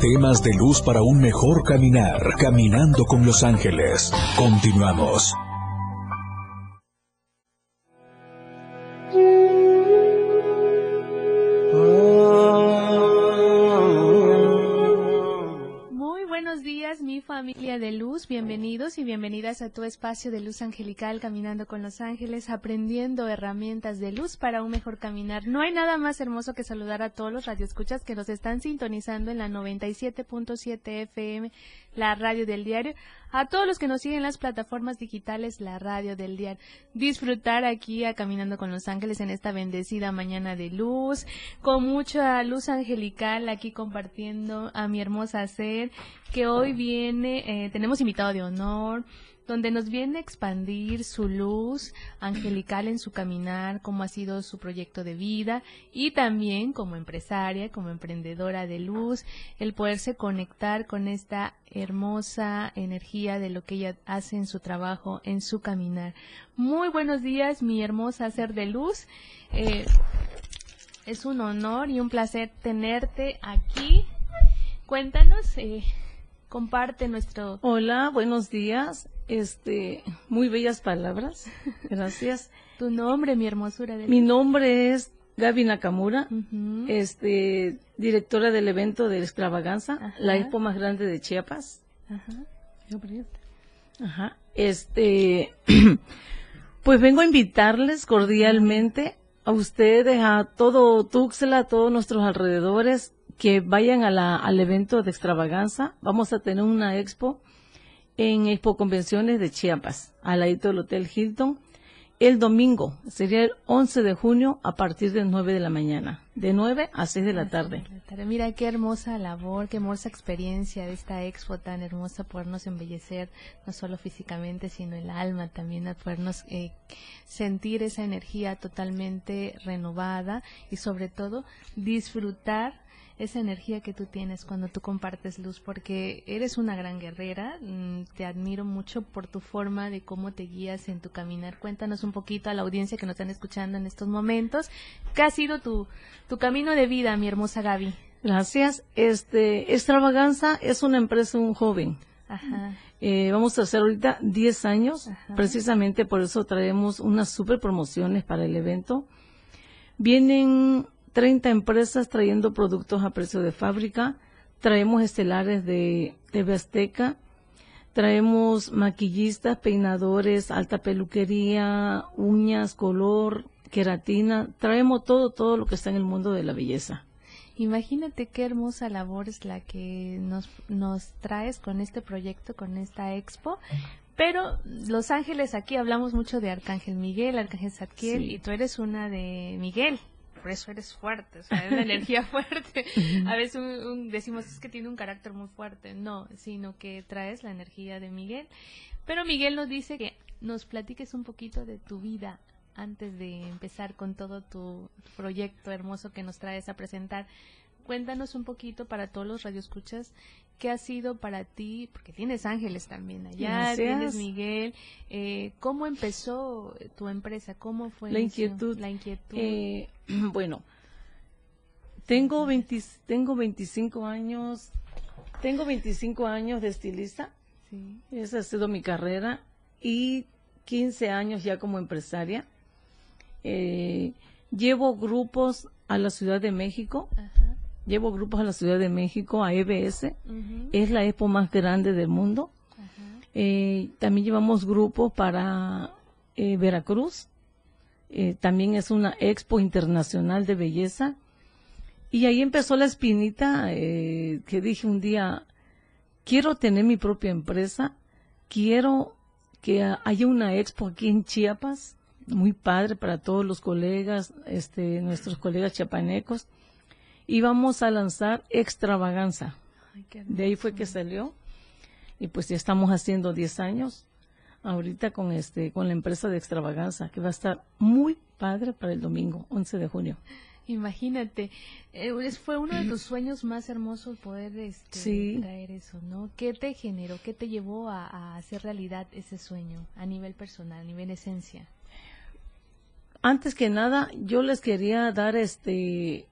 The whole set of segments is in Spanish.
Temas de luz para un mejor caminar. Caminando con los ángeles. Continuamos. Y bienvenidas a tu espacio de luz angelical Caminando con los Ángeles, aprendiendo herramientas de luz para un mejor caminar. No hay nada más hermoso que saludar a todos los radioescuchas que nos están sintonizando en la 97.7 FM, la radio del diario, a todos los que nos siguen en las plataformas digitales, la radio del diario. Disfrutar aquí a Caminando con los Ángeles en esta bendecida mañana de luz, con mucha luz angelical aquí compartiendo a mi hermosa ser, que hoy viene, eh, tenemos invitado de honor, donde nos viene a expandir su luz angelical en su caminar, cómo ha sido su proyecto de vida y también como empresaria, como emprendedora de luz, el poderse conectar con esta hermosa energía de lo que ella hace en su trabajo, en su caminar. Muy buenos días, mi hermosa ser de luz. Eh, es un honor y un placer tenerte aquí. Cuéntanos, eh, comparte nuestro. Hola, buenos días. Este, muy bellas palabras. Gracias. tu nombre, mi hermosura. mi nombre es Gaby Nakamura, este, directora del evento de Extravaganza, la expo más grande de Chiapas. Ajá. Ajá. Este, pues vengo a invitarles cordialmente a ustedes, a todo Tuxtla, a todos nuestros alrededores, que vayan a la, al evento de Extravaganza. Vamos a tener una expo en Expo Convenciones de Chiapas, al ladito del Hotel Hilton, el domingo, sería el 11 de junio a partir de 9 de la mañana, de 9 a 6 de la tarde. Mira qué hermosa labor, qué hermosa experiencia de esta expo tan hermosa, podernos embellecer no solo físicamente, sino el alma también, a podernos eh, sentir esa energía totalmente renovada y sobre todo disfrutar esa energía que tú tienes cuando tú compartes luz, porque eres una gran guerrera. Mm, te admiro mucho por tu forma de cómo te guías en tu caminar. Cuéntanos un poquito a la audiencia que nos están escuchando en estos momentos. ¿Qué ha sido tu, tu camino de vida, mi hermosa Gaby? Gracias. Este, Extravaganza es una empresa, un joven. Ajá. Eh, vamos a hacer ahorita 10 años. Precisamente por eso traemos unas super promociones para el evento. Vienen 30 empresas trayendo productos a precio de fábrica. Traemos estelares de TV Azteca. Traemos maquillistas, peinadores, alta peluquería, uñas, color, queratina. Traemos todo, todo lo que está en el mundo de la belleza. Imagínate qué hermosa labor es la que nos, nos traes con este proyecto, con esta expo. Pero Los Ángeles, aquí hablamos mucho de Arcángel Miguel, Arcángel Zadkiel, y tú eres una de Miguel por eso eres fuerte, o sea, es una energía fuerte. A veces decimos es que tiene un carácter muy fuerte, no, sino que traes la energía de Miguel. Pero Miguel nos dice que nos platiques un poquito de tu vida antes de empezar con todo tu proyecto hermoso que nos traes a presentar. Cuéntanos un poquito para todos los radioescuchas qué ha sido para ti, porque tienes ángeles también allá, tienes Miguel, eh, ¿cómo empezó tu empresa? ¿Cómo fue la inquietud? La inquietud. Eh, bueno, tengo, 20, tengo 25 años, tengo 25 años de estilista, sí. esa ha sido mi carrera, y 15 años ya como empresaria. Eh, llevo grupos a la Ciudad de México. Ajá llevo grupos a la Ciudad de México, a EBS, es la expo más grande del mundo. Eh, también llevamos grupos para eh, Veracruz, eh, también es una expo internacional de belleza. Y ahí empezó la espinita que dije un día, quiero tener mi propia empresa, quiero que haya una expo aquí en Chiapas, muy padre para todos los colegas, este, nuestros colegas chiapanecos y vamos a lanzar Extravaganza. de ahí fue que salió y pues ya estamos haciendo 10 años ahorita con este con la empresa de Extravaganza que va a estar muy padre para el domingo 11 de junio. Imagínate, eh, fue uno de tus sueños más hermosos poder este, traer eso, ¿no? ¿Qué te generó, qué te llevó a, a, hacer realidad ese sueño a nivel personal, a nivel esencia? Antes que nada, yo les quería dar este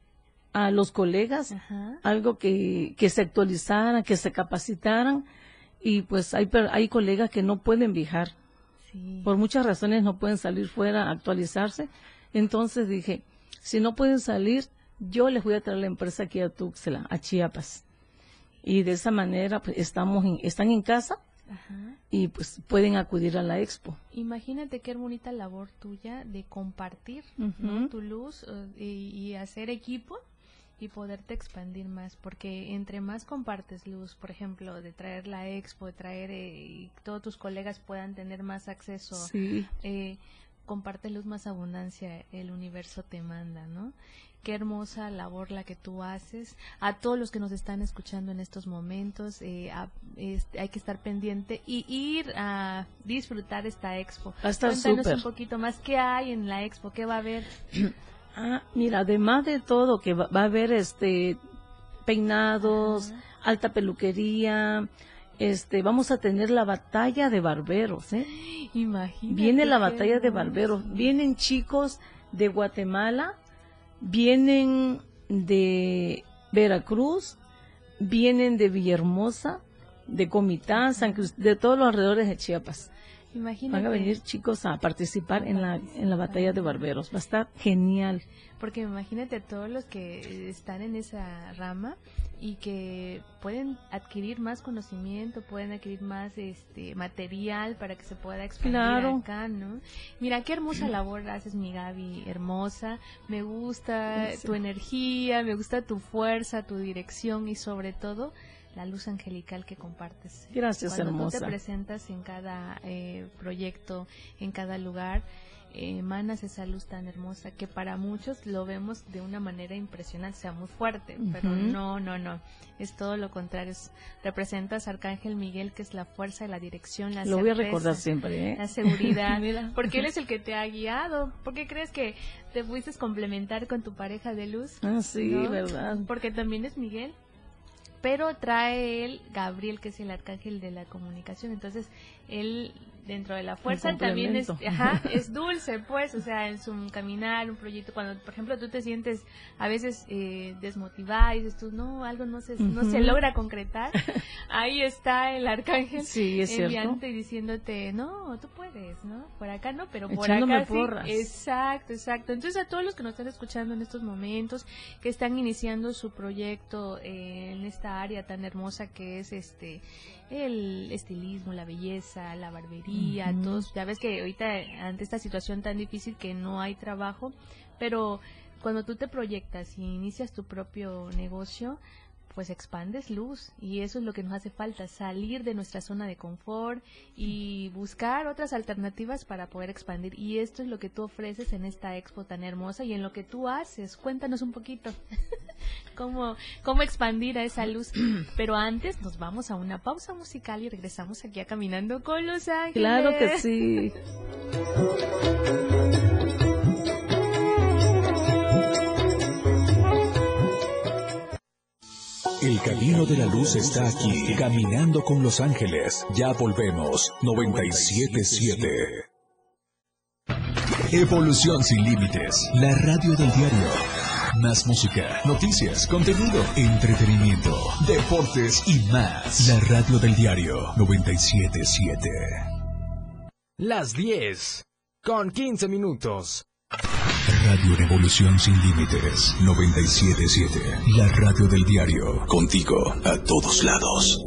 a los colegas, algo que, que se actualizaran, que se capacitaran y pues hay, hay colegas que no pueden viajar. Por muchas razones no pueden salir fuera a actualizarse. Entonces dije, si no pueden salir, yo les voy a traer la empresa aquí a Tuxtla, a Chiapas. Y de esa manera pues, estamos están en casa y pues pueden acudir a la expo. Imagínate qué bonita labor tuya de compartir tu luz eh, y hacer equipo y poderte expandir más, porque entre más compartes luz, por ejemplo, de traer la expo, de traer eh, y todos tus colegas puedan tener más acceso, eh, comparte luz más abundancia, el universo te manda, ¿no? Qué hermosa labor la que tú haces. A todos los que nos están escuchando en estos momentos, eh, hay que estar pendiente y ir a disfrutar esta expo. Cuéntanos un poquito más qué hay en la expo, qué va a haber. Ah, mira, además de todo, que va, a haber este peinados, alta peluquería, este, vamos a tener la batalla de barberos, ¿eh? Imagínate. Viene la batalla de barberos, vienen chicos de Guatemala, vienen de Veracruz, vienen de Villahermosa, de Comitán, San de todos los alrededores de Chiapas. Van a venir chicos a participar en la, en la batalla de barberos. Va a estar genial. Porque imagínate todos los que están en esa rama y que pueden adquirir más conocimiento, pueden adquirir más este material para que se pueda expandir acá, ¿no? Mira qué hermosa labor haces, mi Gaby, hermosa. Me gusta tu energía, me gusta tu fuerza, tu dirección y sobre todo la luz angelical que compartes. Gracias, Cuando hermosa. Tú te presentas en cada eh, proyecto, en cada lugar, eh, emanas esa luz tan hermosa que para muchos lo vemos de una manera impresionante, sea muy fuerte, pero no, no, no, es todo lo contrario. representas a Arcángel Miguel, que es la fuerza y la dirección, la Lo voy a recordar siempre, ¿eh? La seguridad, porque él es el que te ha guiado. ¿Por qué crees que te fuiste complementar con tu pareja de luz? Ah, sí, verdad. Porque también es Miguel pero trae él Gabriel, que es el arcángel de la comunicación. Entonces, él dentro de la fuerza también es, ajá, es dulce, pues, o sea, en su caminar, un proyecto, cuando, por ejemplo, tú te sientes a veces eh, desmotivada y dices tú, no, algo no se, no se logra concretar, ahí está el arcángel sí, es enviándote y diciéndote, no, tú puedes, ¿no? Por acá no, pero por acá sí. Exacto, exacto. Entonces, a todos los que nos están escuchando en estos momentos, que están iniciando su proyecto eh, en esta área tan hermosa que es este el estilismo, la belleza, la barbería, todos, ya ves que ahorita ante esta situación tan difícil que no hay trabajo, pero cuando tú te proyectas y inicias tu propio negocio, pues expandes luz y eso es lo que nos hace falta, salir de nuestra zona de confort y buscar otras alternativas para poder expandir. Y esto es lo que tú ofreces en esta expo tan hermosa y en lo que tú haces. Cuéntanos un poquito cómo, cómo expandir a esa luz. Pero antes nos vamos a una pausa musical y regresamos aquí a Caminando con los Ángeles. Claro que sí. El camino de la luz está aquí, caminando con los ángeles. Ya volvemos, 977. Evolución sin límites, la radio del diario. Más música, noticias, contenido, entretenimiento, deportes y más. La radio del diario 977. Las 10 con 15 minutos. Radio Revolución Sin Límites 977. La radio del diario. Contigo a todos lados.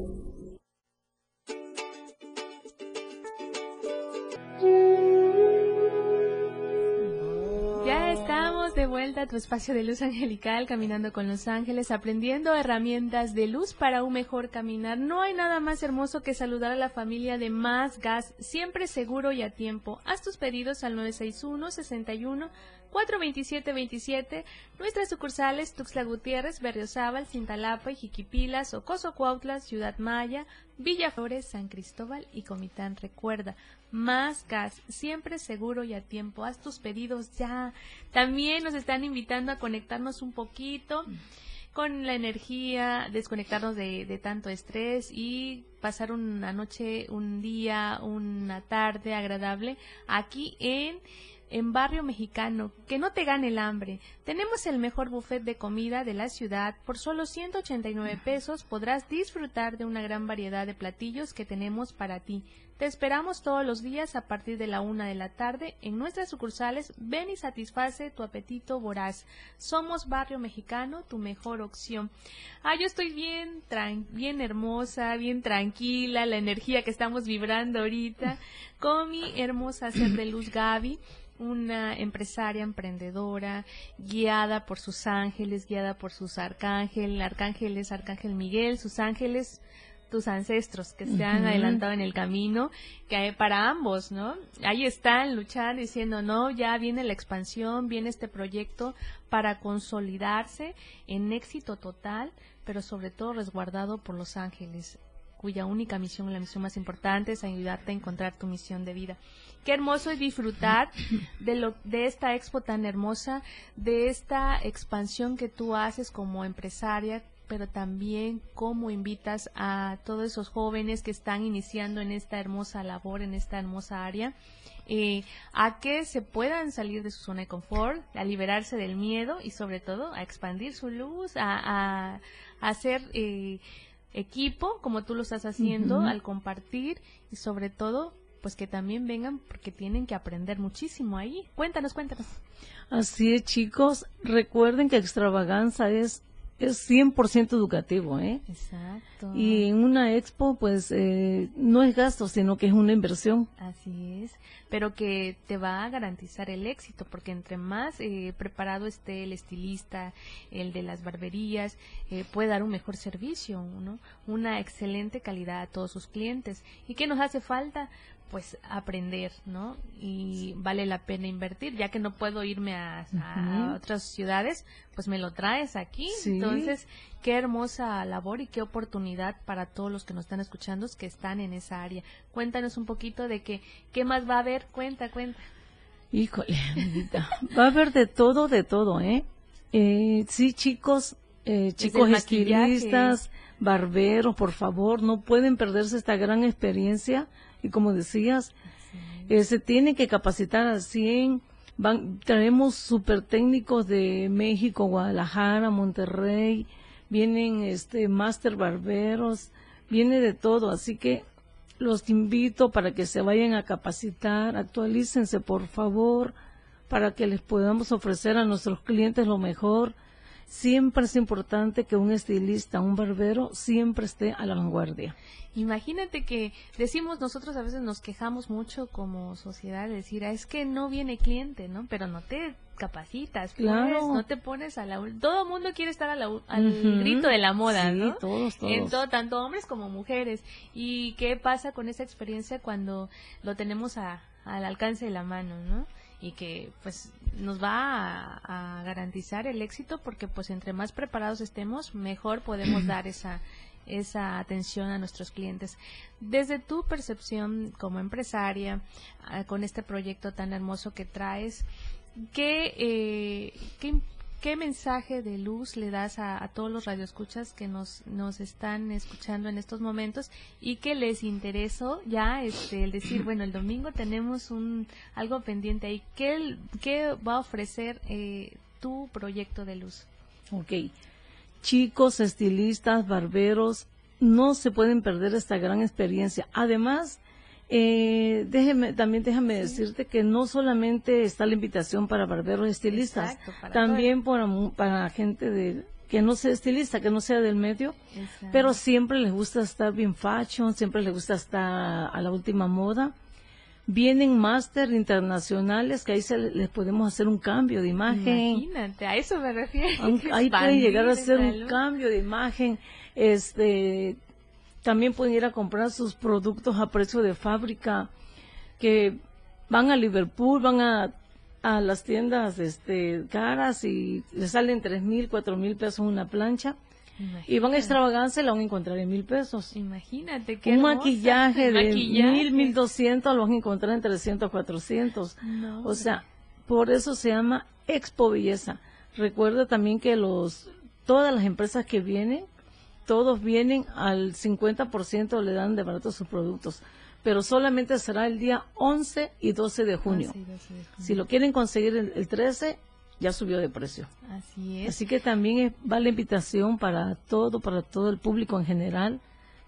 Ya estamos de vuelta a tu espacio de luz angelical, caminando con los ángeles, aprendiendo herramientas de luz para un mejor caminar. No hay nada más hermoso que saludar a la familia de Más Gas, siempre seguro y a tiempo. Haz tus pedidos al 961 61 42727, nuestras sucursales Tuxtla Gutiérrez, Berriozábal, Cintalapa, Jiquipilas, Ocoso Cuautla, Ciudad Maya, Villa Flores, San Cristóbal y Comitán. Recuerda, más gas, siempre seguro y a tiempo. Haz tus pedidos ya. También nos están invitando a conectarnos un poquito con la energía, desconectarnos de, de, tanto estrés y pasar una noche, un día, una tarde agradable aquí en en Barrio Mexicano, que no te gane el hambre. Tenemos el mejor buffet de comida de la ciudad. Por solo 189 pesos podrás disfrutar de una gran variedad de platillos que tenemos para ti. Te esperamos todos los días a partir de la una de la tarde en nuestras sucursales. Ven y satisface tu apetito voraz. Somos Barrio Mexicano, tu mejor opción. Ah, yo estoy bien, bien hermosa, bien tranquila, la energía que estamos vibrando ahorita con mi hermosa ser de luz Gaby una empresaria emprendedora, guiada por sus ángeles, guiada por sus arcángeles, arcángeles, arcángel Miguel, sus ángeles, tus ancestros que se han adelantado en el camino, que hay para ambos, ¿no? Ahí están luchando diciendo, no, ya viene la expansión, viene este proyecto para consolidarse en éxito total, pero sobre todo resguardado por los ángeles cuya única misión, la misión más importante, es ayudarte a encontrar tu misión de vida. Qué hermoso es disfrutar de, lo, de esta expo tan hermosa, de esta expansión que tú haces como empresaria, pero también cómo invitas a todos esos jóvenes que están iniciando en esta hermosa labor, en esta hermosa área, eh, a que se puedan salir de su zona de confort, a liberarse del miedo y sobre todo a expandir su luz, a, hacer eh, equipo como tú lo estás haciendo, al compartir y sobre todo pues que también vengan porque tienen que aprender muchísimo ahí. Cuéntanos, cuéntanos. Así es, chicos. Recuerden que extravaganza es es 100% educativo, ¿eh? Exacto. Y en una expo, pues, eh, no es gasto, sino que es una inversión. Así es, pero que te va a garantizar el éxito, porque entre más eh, preparado esté el estilista, el de las barberías, eh, puede dar un mejor servicio, ¿no? Una excelente calidad a todos sus clientes. ¿Y qué nos hace falta? Pues aprender, ¿no? Y vale la pena invertir, ya que no puedo irme a, otras ciudades, pues me lo traes aquí. Entonces, qué hermosa labor y qué oportunidad para todos los que nos están escuchando que están en esa área. Cuéntanos un poquito de que, qué más va a haber, cuenta, cuenta. Híjole, va a haber de todo, de todo, ¿eh? eh sí, chicos, eh, chicos estilistas, barberos, por favor, no pueden perderse esta gran experiencia y como decías, eh, se tiene que capacitar al 100. Van, traemos super técnicos de México, Guadalajara, Monterrey, vienen este máster barberos, viene de todo, así que los invito para que se vayan a capacitar, actualícense por favor, para que les podamos ofrecer a nuestros clientes lo mejor. Siempre es importante que un estilista, un barbero, siempre esté a la vanguardia. Imagínate que decimos nosotros a veces nos quejamos mucho como sociedad de decir, ah, es que no viene cliente, ¿no? Pero no te capacitas, pues, claro. no te pones a la... Todo el mundo quiere estar al grito de la moda, ¿no? todos, todos. En todo, tanto hombres como mujeres. ¿Y qué pasa con esa experiencia cuando lo tenemos a, al alcance de la mano, ¿no? Y que pues nos va a, a, garantizar el éxito porque pues entre más preparados estemos mejor podemos dar esa esa atención a nuestros clientes. Desde tu percepción como empresaria, ah, con este proyecto tan hermoso que traes, ¿qué, eh, qué, mensaje de luz le das a, todos los radioescuchas que nos, nos están escuchando en estos momentos y que les interesó ya este, el decir, bueno, el domingo tenemos un algo pendiente ahí? ¿Qué, qué va a ofrecer eh, tu proyecto de luz? Ok chicos, estilistas, barberos, no se pueden perder esta gran experiencia. Además, eh, déjeme, también déjame decirte que no solamente está la invitación para barberos estilistas, también para, para gente de, que no sea estilista, que no sea del medio, pero siempre les gusta estar bien fashion, siempre les gusta estar a la última moda vienen máster internacionales que ahí se les podemos hacer un cambio de imagen. Imagínate, a eso me refiero. Ahí pueden llegar a hacer un cambio de imagen. Este, también pueden ir a comprar sus productos a precio de fábrica, que van a Liverpool, van a, a las tiendas este, caras y les salen tres mil, cuatro mil pesos una plancha y van a extravaganza la van a encontrar en mil pesos. Imagínate que Un maquillaje de mil, mil doscientos lo van a encontrar en trescientos, cuatrocientos. o sea, por eso se llama Expo Belleza. Recuerda también que los todas las empresas que vienen, todos vienen al 50% le dan de barato sus productos. pero solamente será el día 11 y 12 de junio. Si lo quieren conseguir el, 13, ya subió de precio. Así es. Así que también va la invitación para todo, para todo el público en general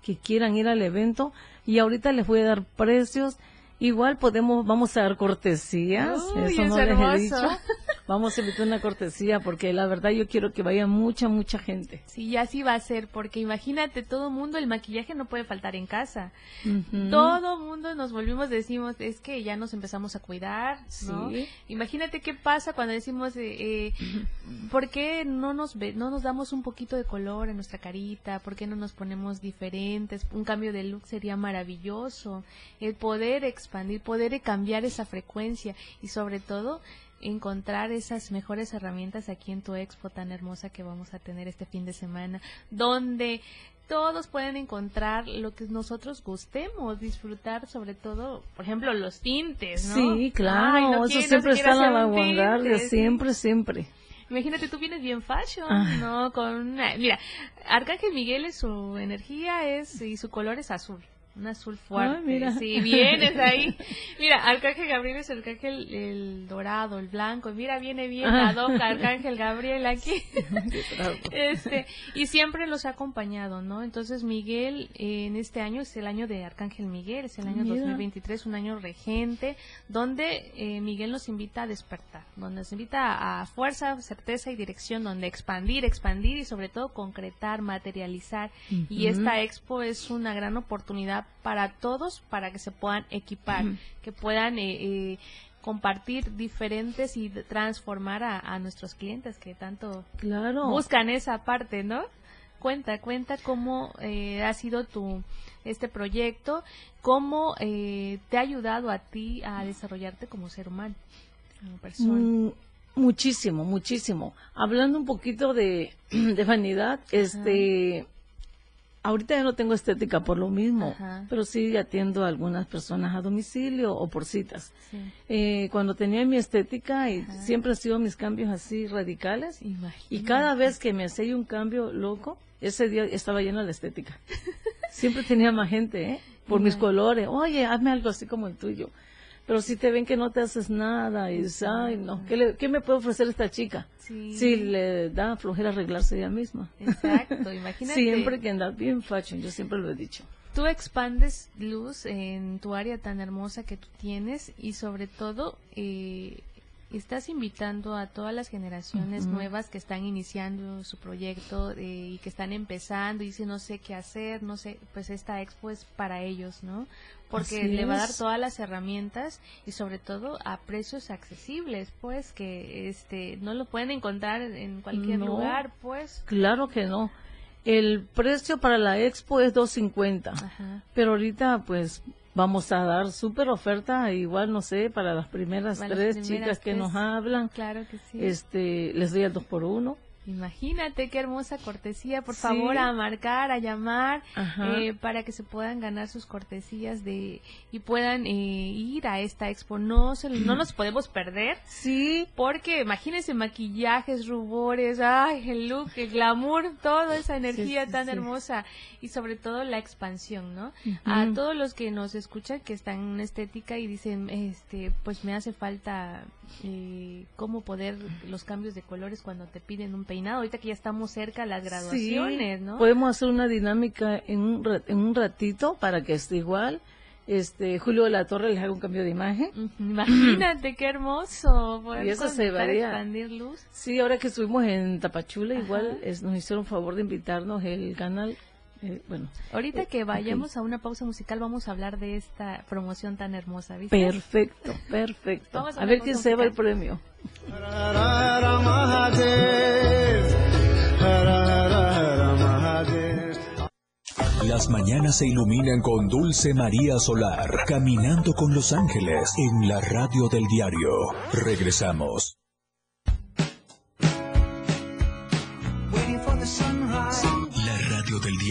que quieran ir al evento. Y ahorita les voy a dar precios Igual podemos, vamos a dar cortesías, eso no les he dicho. Vamos a invitar una cortesía porque la verdad yo quiero que vaya mucha, mucha gente. Sí, así va a ser, porque imagínate, todo mundo, el maquillaje no puede faltar en casa. Todo mundo nos volvimos, decimos, es que ya nos empezamos a cuidar, ¿no? Imagínate qué pasa cuando decimos, eh, eh ¿por qué no nos, ve, no nos damos un poquito de color en nuestra carita? ¿Por qué no nos ponemos diferentes? Un cambio de look sería maravilloso. El poder expandir, poder cambiar esa frecuencia y sobre todo encontrar esas mejores herramientas aquí en tu expo tan hermosa que vamos a tener este fin de semana, donde todos pueden encontrar lo que nosotros gustemos, disfrutar sobre todo, por ejemplo, los tintes, ¿no? Sí, claro, eso siempre está a la vanguardia, siempre, siempre. Imagínate, tú vienes bien fashion, ah. ¿no? Con Mira, Arcángel Miguel, su energía es y su color es azul. Un azul fuerte. mira. Sí, vienes ahí. Mira, Arcángel Gabriel es el Arcángel el dorado, el blanco. Mira, viene bien la doca, Arcángel Gabriel aquí. este, y siempre los ha acompañado, ¿no? Entonces, Miguel, en este año es el año de Arcángel Miguel, es el año 2023, un año regente, donde eh, Miguel nos invita a despertar, donde nos invita a fuerza, certeza y dirección, donde expandir, expandir y sobre todo concretar, materializar. Y esta expo es una gran oportunidad para todos para que se puedan equipar, que puedan eh, eh, compartir diferentes y transformar a, nuestros clientes que tanto claro. buscan esa parte, ¿no? Cuenta, cuenta cómo eh, ha sido tu este proyecto, cómo te ha ayudado a ti a desarrollarte como ser humano, como persona. Mm, muchísimo, muchísimo. Hablando un poquito de, vanidad, este Ahorita ya no tengo estética por lo mismo, pero sí atiendo a algunas personas a domicilio o por citas. Eh, cuando tenía mi estética, y siempre han sido mis cambios así radicales, y cada vez que me hacía un cambio loco, ese día estaba llena de estética. siempre tenía más gente, ¿eh? Por mis colores. Oye, hazme algo así como el tuyo. Pero si te ven que no te haces nada y dices, ay, no, ¿qué, ¿qué me puede ofrecer esta chica? Sí. Si le da flojera arreglarse ella misma. Exacto, imagínate. siempre que andas bien fashion, yo siempre lo he dicho. Tú expandes luz en tu área tan hermosa que tú tienes y sobre todo eh, estás invitando a todas las generaciones nuevas que están iniciando su proyecto eh, y que están empezando y dicen no sé qué hacer, no sé, pues esta expo es para ellos, ¿no? Porque le va a dar todas las herramientas y sobre todo a precios accesibles, pues que este no lo pueden encontrar en cualquier lugar, pues. Claro que no. El precio para la expo es 250, pero ahorita pues vamos a dar súper oferta, igual no sé, para las primeras tres chicas que nos hablan. Claro que sí. Este, les doy el dos por uno. Imagínate qué hermosa cortesía, por favor, a marcar, a llamar, eh, para que se puedan ganar sus cortesías de y puedan eh, ir a esta expo. No, se, no nos podemos perder. Sí. Porque imagínense maquillajes, rubores, ay, el look, el glamour, toda esa energía tan hermosa y sobre todo la expansión, ¿no? A todos los que nos escuchan que están en estética y dicen, este, pues me hace falta eh, cómo poder los cambios de colores cuando te piden un peinado. Ahorita que ya estamos cerca las graduaciones, ¿no? Podemos hacer una dinámica en un, en un ratito para que esté igual. Este Julio de la Torre les haga un cambio de imagen. Imagínate qué hermoso. Y eso se varía. expandir luz. Sí, ahora que estuvimos en Tapachula, igual nos hicieron favor de invitarnos el canal eh, bueno, ahorita eh, que vayamos a una pausa musical vamos a hablar de esta promoción tan hermosa, ¿viste? Perfecto, perfecto. a, ver quién se va el premio. Las mañanas se iluminan con Dulce María Solar, caminando con los ángeles en la radio del diario. Regresamos.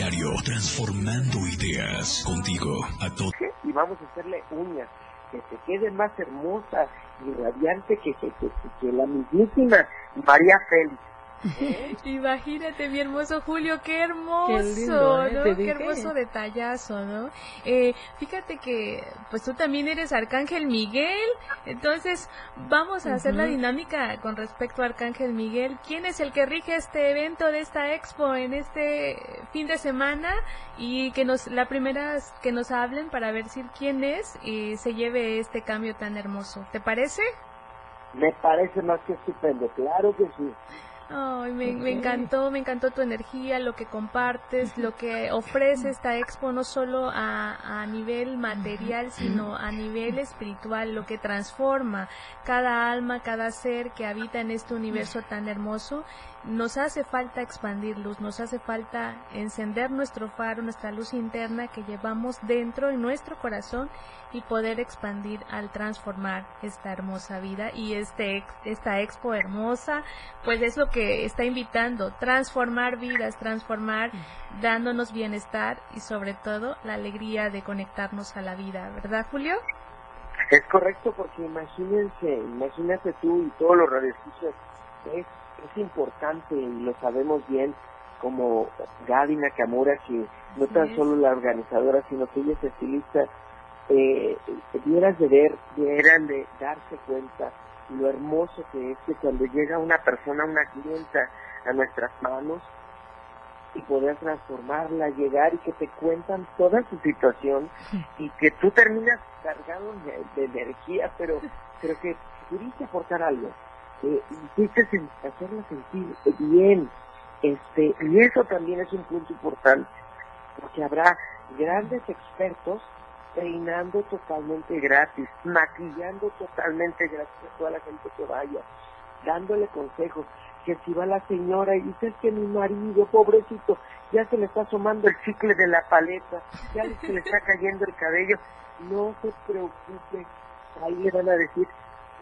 Diario, transformando ideas contigo a todo. Y vamos a hacerle uñas que se quede más hermosa y radiante que, que, que, la mismísima María Félix. Imagínate, mi hermoso Julio, qué hermoso, qué, ¿eh? qué hermoso detallazo, ¿no? Eh, fíjate que, pues tú también eres Arcángel Miguel, entonces vamos a hacer la dinámica con respecto a Arcángel Miguel. ¿Quién es el que rige este evento de esta expo en este fin de semana? Y que nos, la primera, que nos hablen para ver si quién es y se lleve este cambio tan hermoso. ¿Te parece? Me parece más que estupendo, claro que sí. Ay, me, me, encantó, me encantó tu energía, lo que compartes, lo que ofrece esta expo, no solo a, a nivel material, sino a nivel espiritual, lo que transforma cada alma, cada ser que habita en este universo tan hermoso nos hace falta expandir luz, nos hace falta encender nuestro faro, nuestra luz interna que llevamos dentro en nuestro corazón y poder expandir al transformar esta hermosa vida y este esta expo hermosa pues es lo que está invitando transformar vidas transformar dándonos bienestar y sobre todo la alegría de conectarnos a la vida verdad Julio es correcto porque imagínense imagínate tú y todos los radioescuchas es es importante y lo sabemos bien como Gaby Nakamura, que no tan solo la organizadora, sino que ella es estilista, eh, debieras de ver, debieran de darse cuenta lo hermoso que es que cuando llega una persona, una clienta a nuestras manos y poder transformarla, llegar y que te cuentan toda su situación y que tú terminas cargado de, energía, pero, pero que pudiste aportar algo eh, hacerla sentir bien. Este, y eso también es un punto importante, porque habrá grandes expertos peinando totalmente gratis, maquillando totalmente gratis a toda la gente que vaya, dándole consejos, que si va la señora y dice es que mi marido, pobrecito, ya se le está asomando el chicle de la paleta, ya se le está cayendo el cabello, no se preocupe, ahí le van a decir,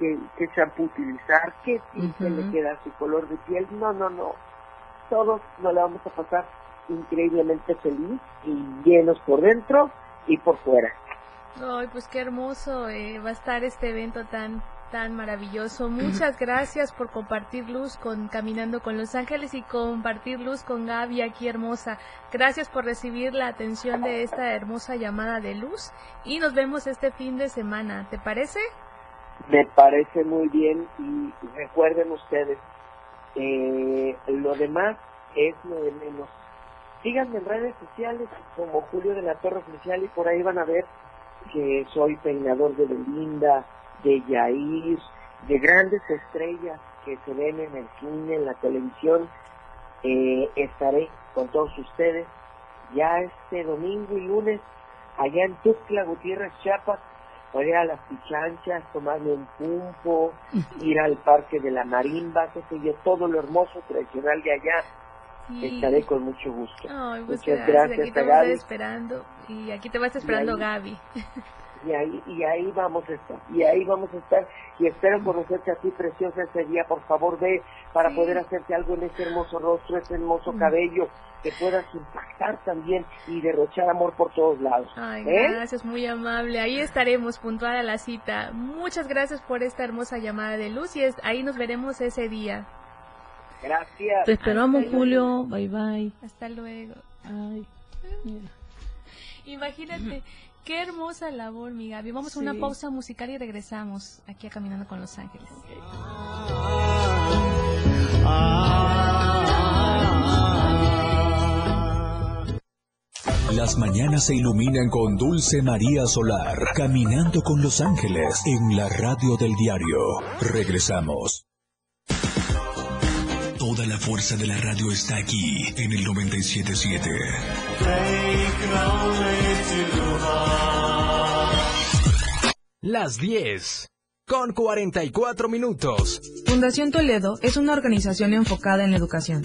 qué, qué shampoo utilizar, qué tinte le queda a su color de piel. No, no, no. Todos nos la vamos a pasar increíblemente feliz y llenos por dentro y por fuera. Ay, pues qué hermoso eh, va a estar este evento tan tan maravilloso. Muchas gracias por compartir luz con Caminando con Los Ángeles y compartir luz con Gaby aquí hermosa. Gracias por recibir la atención de esta hermosa llamada de luz y nos vemos este fin de semana. ¿Te parece? Me parece muy bien y recuerden ustedes, eh, lo demás es lo de menos. Síganme en redes sociales como Julio de la Torre Oficial y por ahí van a ver que soy peinador de Belinda, de Yair, de grandes estrellas que se ven en el cine, en la televisión. Eh, estaré con todos ustedes ya este domingo y lunes allá en Tuxtla Gutiérrez, Chiapas, ir a las pichanchas, tomarme un pumpo, ir al parque de la marimba, qué sé yo, todo lo hermoso tradicional de allá. Estaré con mucho gusto. Pues Muchas gracias, aquí te Gaby. esperando y aquí te va a estar esperando Gaby. Y ahí, y ahí vamos a estar, y ahí vamos a estar, y espero conocerte a ti preciosa ese día, por favor ve para poder hacerte algo en ese hermoso rostro, ese hermoso mm. cabello, que puedas impactar también y derrochar amor por todos lados. Ay, ¿Eh? gracias, muy amable, ahí estaremos puntual a la cita. Muchas gracias por esta hermosa llamada de luz y ahí nos veremos ese día. Gracias. Te esperamos, Julio. Bye bye. Hasta luego. Ay, Imagínate. Qué hermosa labor, mi Gaby. Vamos a una pausa musical y regresamos aquí a Caminando con Los Ángeles. Las mañanas se iluminan con Dulce María Solar, caminando con los ángeles en la radio del diario. Regresamos. Toda la fuerza de la radio está aquí en el 977. Las 10 con 44 minutos. Fundación Toledo es una organización enfocada en la educación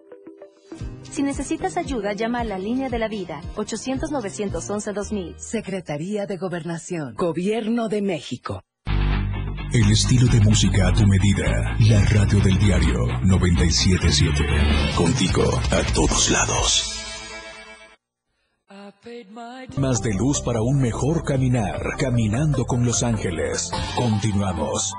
Si necesitas ayuda, llama a la línea de la vida, 800-911-2000. Secretaría de Gobernación, Gobierno de México. El estilo de música a tu medida. La radio del diario 977. Contigo a todos lados. Más de luz para un mejor caminar. Caminando con Los Ángeles. Continuamos.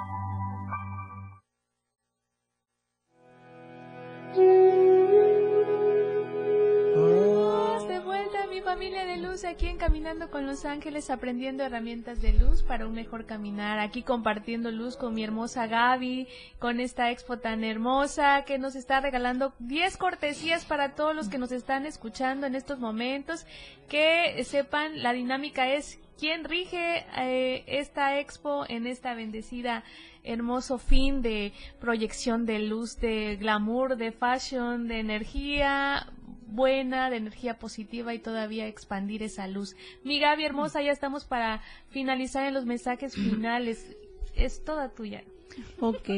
Familia de luz aquí en Caminando con Los Ángeles, aprendiendo herramientas de luz para un mejor caminar. Aquí compartiendo luz con mi hermosa Gaby, con esta expo tan hermosa que nos está regalando 10 cortesías para todos los que nos están escuchando en estos momentos. Que sepan, la dinámica es quién rige eh, esta expo en esta bendecida hermoso fin de proyección de luz, de glamour, de fashion, de energía buena, de energía positiva y todavía expandir esa luz. Mi Gaby hermosa, ya estamos para finalizar en los mensajes finales. Es toda tuya. Ok.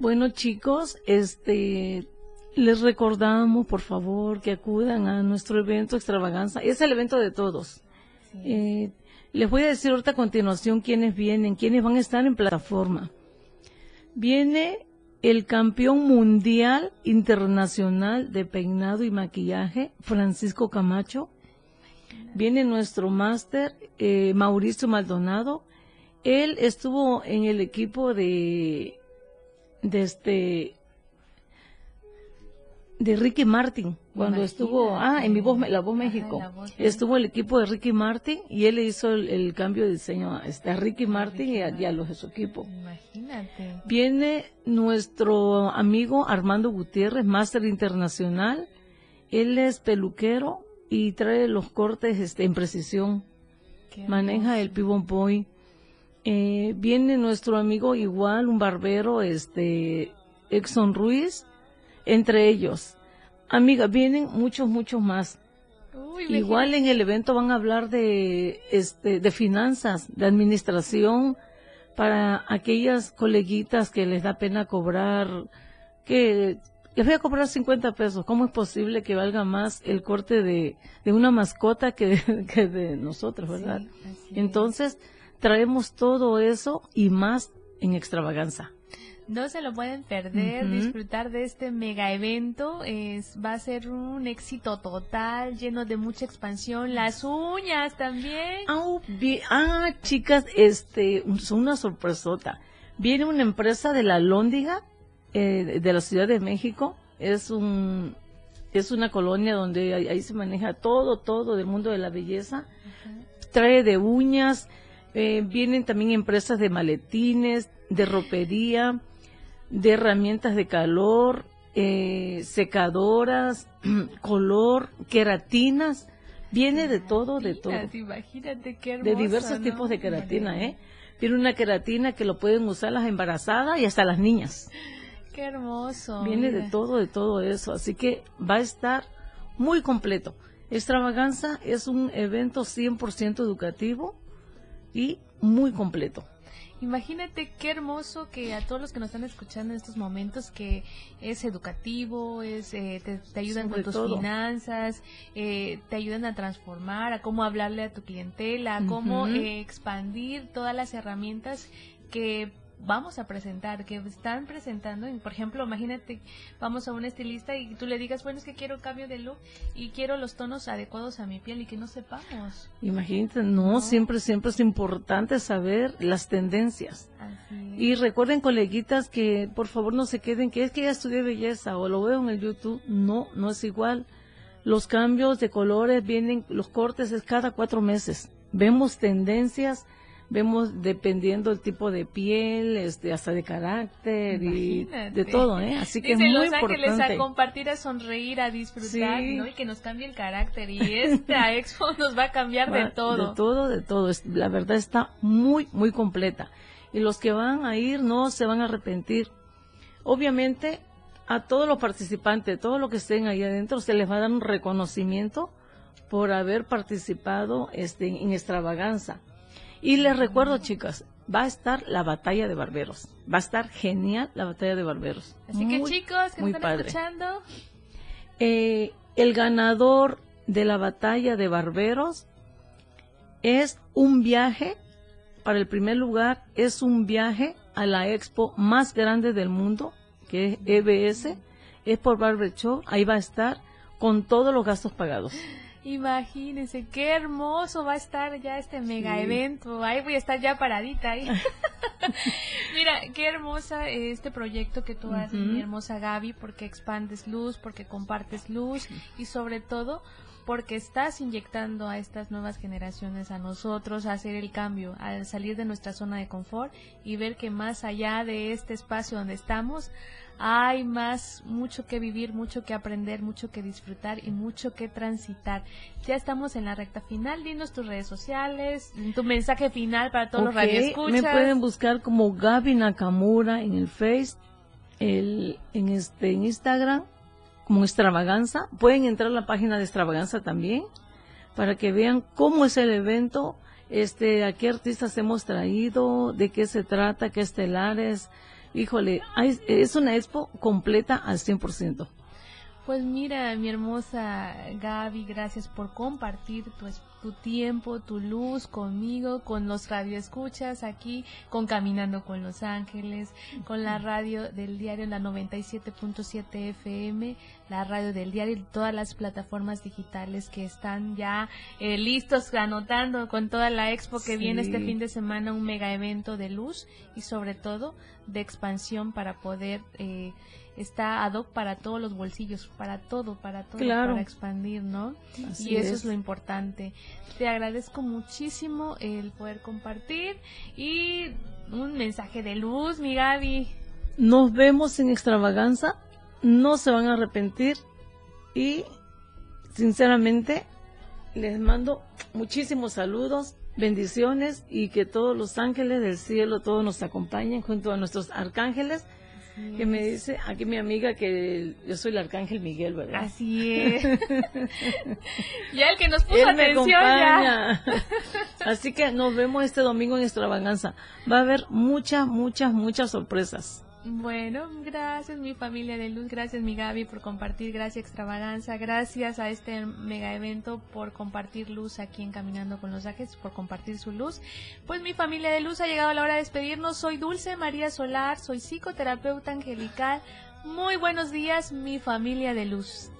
Bueno, chicos, este les recordamos, por favor, que acudan a nuestro evento extravaganza. Es el evento de todos. Eh, les voy a decir ahorita a continuación quiénes vienen, quiénes van a estar en plataforma. Viene el campeón mundial internacional de peinado y maquillaje, Francisco Camacho. Viene nuestro máster, eh, Mauricio Maldonado. Él estuvo en el equipo de, de este, de Ricky Martin cuando estuvo ah en mi voz la voz México. Estuvo el equipo de Ricky Martin y él le hizo el, cambio de diseño a, este, Ricky Martin y a, los de su equipo. Imagínate. Viene nuestro amigo Armando Gutiérrez máster internacional. Él es peluquero y trae los cortes este en precisión. Maneja el pivot point eh, viene nuestro amigo igual un barbero este Exxon Ruiz entre ellos. Amiga, vienen muchos, muchos más. Igual en el evento van a hablar de, este, de finanzas, de administración, para aquellas coleguitas que les da pena cobrar, que les voy a cobrar 50 pesos. ¿Cómo es posible que valga más el corte de, de una mascota que de, que de nosotros, verdad? Entonces, traemos todo eso y más en extravaganza. No se lo pueden perder, disfrutar de este mega evento. Es, va a ser un éxito total, lleno de mucha expansión. Las uñas también. ah, chicas, este, una sorpresota. Viene una empresa de la Lóndiga, eh, de la Ciudad de México. Es un, es una colonia donde ahí, se maneja todo, todo del mundo de la belleza. Trae de uñas, eh, vienen también empresas de maletines, de ropería, de herramientas de calor, eh, secadoras, color, queratinas, viene de todo, de todo. Imagínate qué De diversos tipos de queratina, ¿eh? Tiene una queratina que lo pueden usar las embarazadas y hasta las niñas. Qué hermoso. Viene de todo, de todo eso. Así que va a estar muy completo. Extravaganza es un evento 100% educativo y muy completo. Imagínate qué hermoso que a todos los que nos están escuchando en estos momentos que es educativo, es eh, te, ayudan con tus finanzas, eh, te ayudan a transformar, a cómo hablarle a tu clientela, a cómo eh, expandir todas las herramientas que vamos a presentar, que están presentando, por ejemplo, imagínate, vamos a un estilista y tú le digas, bueno, es que quiero cambio de look y quiero los tonos adecuados a mi piel y que no sepamos. Imagínate, no, siempre, siempre es importante saber las tendencias. Y recuerden, coleguitas, que por favor no se queden, que es que ya estudié belleza o lo veo en el YouTube. No, no es igual. Los cambios de colores vienen, los cortes es cada cuatro meses. Vemos tendencias vemos dependiendo el tipo de piel, este, hasta de carácter y de todo, ¿eh? Así que es muy Los Ángeles a compartir, a sonreír, a disfrutar, ¿no? Y que nos cambie el carácter. Y esta expo nos va a cambiar de todo. De todo, de todo. La verdad está muy, muy completa. Y los que van a ir no se van a arrepentir. Obviamente, a todos los participantes, todos los que estén ahí adentro, se les va a dar un reconocimiento por haber participado este, en extravaganza. Y les recuerdo, chicas, va a estar la batalla de barberos. Va a estar genial la batalla de barberos. Así que chicos, que están escuchando. Eh, el ganador de la batalla de barberos es un viaje, para el primer lugar, es un viaje a la expo más grande del mundo, que es EBS, es por Barber Show, ahí va a estar con todos los gastos pagados. Imagínense, qué hermoso va a estar ya este mega evento. Ahí voy a estar ya paradita ahí. Mira, qué hermosa este proyecto que tú haces, mi hermosa Gaby, porque expandes luz, porque compartes luz y sobre todo porque estás inyectando a estas nuevas generaciones, a nosotros, a hacer el cambio, a salir de nuestra zona de confort y ver que más allá de este espacio donde estamos, hay más, mucho que vivir, mucho que aprender, mucho que disfrutar y mucho que transitar. Ya estamos en la recta final. Dinos tus redes sociales, tu mensaje final para todos los radioescuchas. Me pueden buscar como Gaby Nakamura en el Face, el, en, este, en Instagram, como Extravaganza. Pueden entrar a la página de Extravaganza también para que vean cómo es el evento, este, a qué artistas hemos traído, de qué se trata, qué estelares, híjole, es una expo completa al 100%. Pues mira, mi hermosa Gaby, gracias por compartir tu, tu tiempo, tu luz conmigo, con los radioescuchas aquí, con Caminando con Los Ángeles, con la radio del diario, la 97.7 FM, la radio del diario y todas las plataformas digitales que están ya eh, listos anotando con toda la expo que viene este fin de semana, un mega evento de luz y sobre todo de expansión para poder... Eh, está ad hoc para todos los bolsillos, para todo, para todo, para expandir, ¿no? y eso es. lo importante. Te agradezco muchísimo el poder compartir y un mensaje de luz, mi Gaby. Nos vemos en extravaganza, no se van a arrepentir y sinceramente les mando muchísimos saludos, bendiciones y que todos los ángeles del cielo, todos nos acompañen junto a nuestros arcángeles que me dice aquí mi amiga que yo soy el arcángel Miguel, ¿verdad? Así es. ya el que nos puso atención ya. Así que nos vemos este domingo en Extravaganza. Va a haber muchas, muchas, muchas sorpresas. Bueno, gracias mi familia de luz, gracias mi Gaby por compartir, gracias Extravaganza, gracias a este mega evento por compartir luz aquí en Caminando con los Ángeles, por compartir su luz. Pues mi familia de luz ha llegado la hora de despedirnos. Soy Dulce María Solar, soy psicoterapeuta angelical. Muy buenos días mi familia de luz.